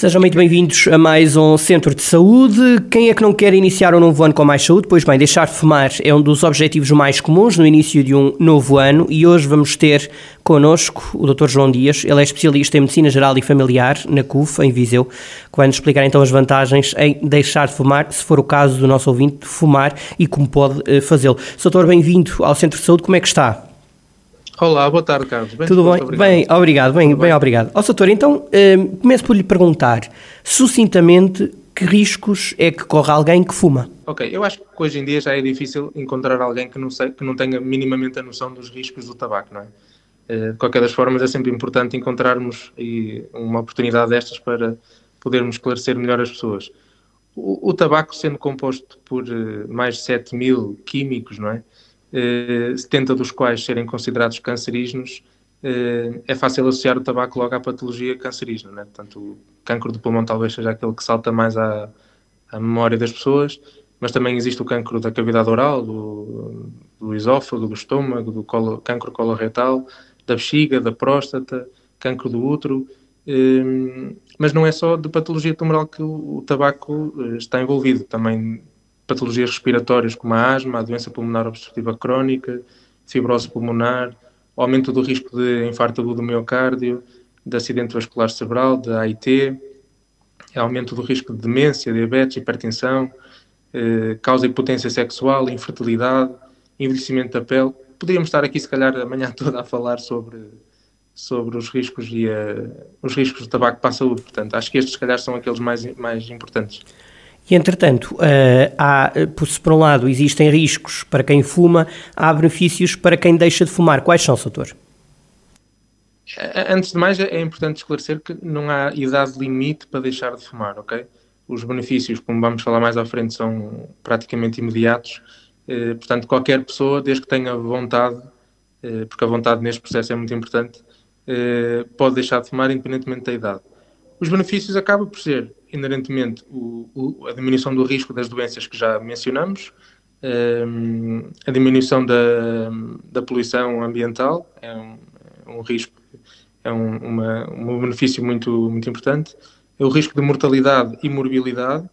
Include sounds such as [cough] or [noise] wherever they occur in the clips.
Sejam muito bem-vindos a mais um Centro de Saúde. Quem é que não quer iniciar um novo ano com mais saúde? Pois bem, deixar de fumar é um dos objetivos mais comuns no início de um novo ano e hoje vamos ter connosco o Dr. João Dias. Ele é especialista em Medicina Geral e Familiar na CUF, em Viseu, que vai nos explicar então as vantagens em deixar de fumar, se for o caso do nosso ouvinte, fumar e como pode eh, fazê-lo. Doutor, bem-vindo ao Centro de Saúde. Como é que está? Olá, boa tarde, Carlos. Bem, Tudo bem? Obrigado. Bem, obrigado, bem, bem, obrigado. Ó, doutor, então, um, começo por lhe perguntar, sucintamente, que riscos é que corre alguém que fuma? Ok, eu acho que hoje em dia já é difícil encontrar alguém que não, sei, que não tenha minimamente a noção dos riscos do tabaco, não é? Uh, de qualquer das formas, é sempre importante encontrarmos uma oportunidade destas para podermos esclarecer melhor as pessoas. O, o tabaco, sendo composto por uh, mais de 7 mil químicos, não é? 70 eh, dos quais serem considerados cancerígenos, eh, é fácil associar o tabaco logo à patologia cancerígena. Né? Portanto, o cancro do pulmão talvez seja aquele que salta mais à, à memória das pessoas, mas também existe o cancro da cavidade oral, do, do esófago, do estômago, do colo, cancro coloretal, da bexiga, da próstata, cancro do útero. Eh, mas não é só de patologia tumoral que o, o tabaco está envolvido, também patologias respiratórias como a asma, a doença pulmonar obstrutiva crónica, fibrose pulmonar, aumento do risco de infarto agudo do miocárdio, de acidente vascular cerebral, de AIT, aumento do risco de demência, diabetes, hipertensão, eh, causa impotência sexual, infertilidade, envelhecimento da pele. Podíamos estar aqui, se calhar, a manhã [laughs] toda a falar sobre, sobre os riscos e uh, os riscos do tabaco para a saúde. Portanto, acho que estes, se calhar, são aqueles mais, mais importantes. E, entretanto, uh, há, se por um lado existem riscos para quem fuma, há benefícios para quem deixa de fumar. Quais são, doutor? Antes de mais, é importante esclarecer que não há idade limite para deixar de fumar, ok? Os benefícios, como vamos falar mais à frente, são praticamente imediatos. Eh, portanto, qualquer pessoa, desde que tenha vontade, eh, porque a vontade neste processo é muito importante, eh, pode deixar de fumar independentemente da idade. Os benefícios acabam por ser inerentemente o, o, a diminuição do risco das doenças que já mencionamos, um, a diminuição da, da poluição ambiental, é um, é um risco, é um, uma, um benefício muito, muito importante, é o risco de mortalidade e morbilidade,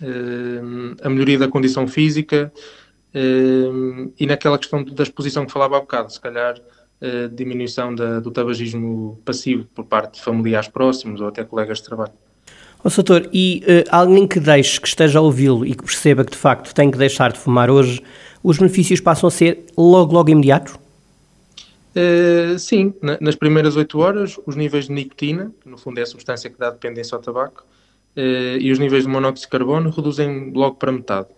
um, ehm, a melhoria da condição física ehm, e naquela questão da exposição que falava há bocado, se calhar a diminuição da, do tabagismo passivo por parte de familiares próximos ou até colegas de trabalho. Oh, doutor, e uh, alguém que deixe, que esteja a ouvi-lo e que perceba que de facto tem que deixar de fumar hoje, os benefícios passam a ser logo, logo imediatos? Uh, sim, na, nas primeiras 8 horas, os níveis de nicotina, que no fundo é a substância que dá dependência ao tabaco, uh, e os níveis de monóxido de carbono reduzem logo para metade.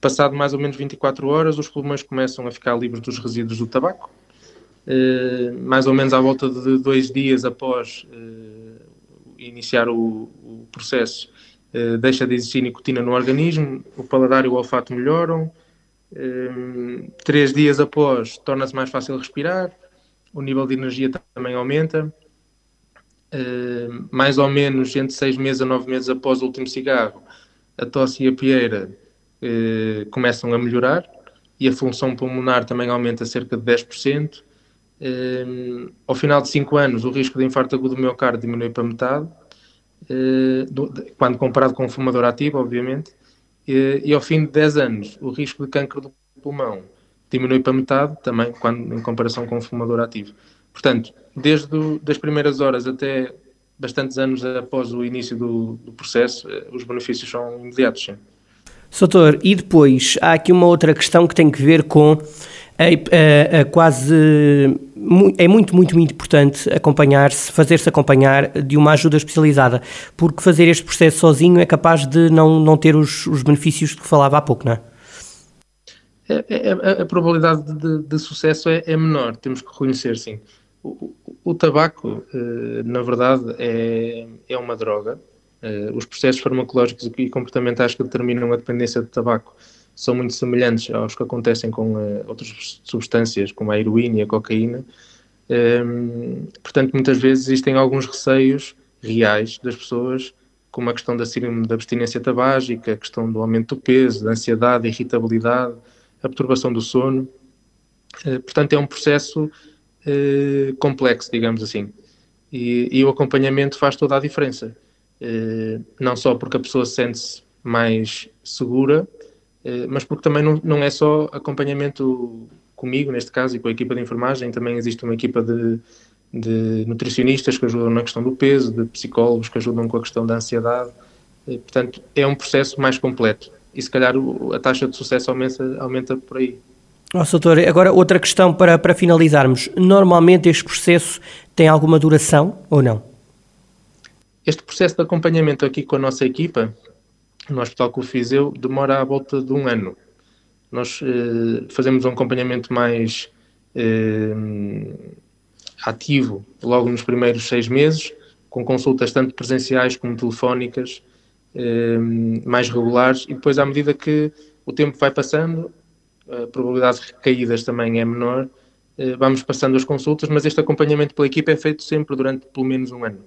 Passado mais ou menos 24 horas, os pulmões começam a ficar livres dos resíduos do tabaco. Mais ou menos à volta de dois dias após iniciar o, o processo, uh, deixa de existir nicotina no organismo, o paladar e o olfato melhoram. Uh, três dias após, torna-se mais fácil respirar, o nível de energia também aumenta. Uh, mais ou menos entre seis meses a nove meses após o último cigarro, a tosse e a pieira começam a melhorar e a função pulmonar também aumenta cerca de 10%. Ao final de 5 anos, o risco de infarto agudo do miocárdio diminui para metade, de, quando comparado com um fumador ativo, obviamente, e ao fim de 10 anos, o risco de cancro do pulmão diminui para metade, também quando, em comparação com um fumador ativo. Portanto, desde as primeiras horas até bastantes anos após o início do, do processo, uh, os benefícios são imediatos. Sim. Doutor, e depois há aqui uma outra questão que tem que ver com é, é, é quase é muito, muito, muito importante acompanhar-se, fazer-se acompanhar de uma ajuda especializada, porque fazer este processo sozinho é capaz de não, não ter os, os benefícios de que falava há pouco, não é? é, é, é a, probabilidade de, de sucesso é, menor, temos que reconhecer, sim. O, o, o tabaco, eh, na verdade, é, é uma droga. Eh, os processos farmacológicos e comportamentais que determinam a dependência do tabaco são muito semelhantes aos que acontecem com uh, outras substâncias, como a heroína e a cocaína. Um, portanto, muitas vezes existem alguns receios reais das pessoas, como a questão da da abstinência tabágica, a questão do aumento do peso, da ansiedade, da irritabilidade, a perturbação do sono. Uh, portanto, é um processo uh, complexo, digamos assim. E, e, o acompanhamento faz toda a diferença. Não só porque a pessoa sente-se mais segura, mas porque também não, não é só acompanhamento comigo, neste caso, e com a equipa de enfermagem, também existe uma equipa de, de nutricionistas que ajudam na questão do peso, de psicólogos que ajudam com a questão da ansiedade. E, portanto, é um processo mais completo. E se calhar a taxa de sucesso aumenta, aumenta por aí. Nossa, doutor, agora outra questão para, para finalizarmos. Normalmente este processo tem alguma duração ou não? Este processo de acompanhamento aqui com a nossa equipa, no Hospital Confiseu, demora à volta de um ano. Nós eh, fazemos um acompanhamento mais eh, ativo logo nos primeiros seis meses, com consultas tanto presenciais como telefónicas, eh, mais regulares, e depois, à medida que o tempo vai passando, a probabilidade de recaídas também é menor, vamos passando as consultas, mas este acompanhamento pela equipa é feito sempre durante pelo menos um ano.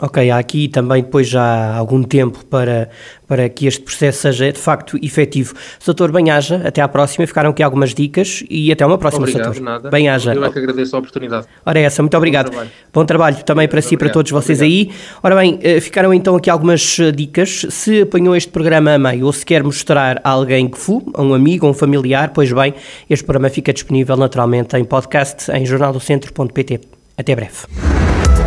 Ok, há aqui também depois já algum tempo para, para que este processo seja de facto efetivo. Doutor Banhaja, até à próxima, ficaram aqui algumas dicas e até uma próxima, obrigado. Nada. Banhaja. Eu é que agradeço a oportunidade. Ora é essa, muito obrigado. Bom trabalho, Bom trabalho também para muito si e para todos vocês obrigado. aí. Ora bem, eh, ficaram então aqui algumas eh, dicas. Se apanhou este programa a meio ou se quer mostrar a alguém que fu, a um amigo, a um familiar, pois bem, este programa fica disponível naturalmente em podcast em jornaldocentro.pt. Até breve.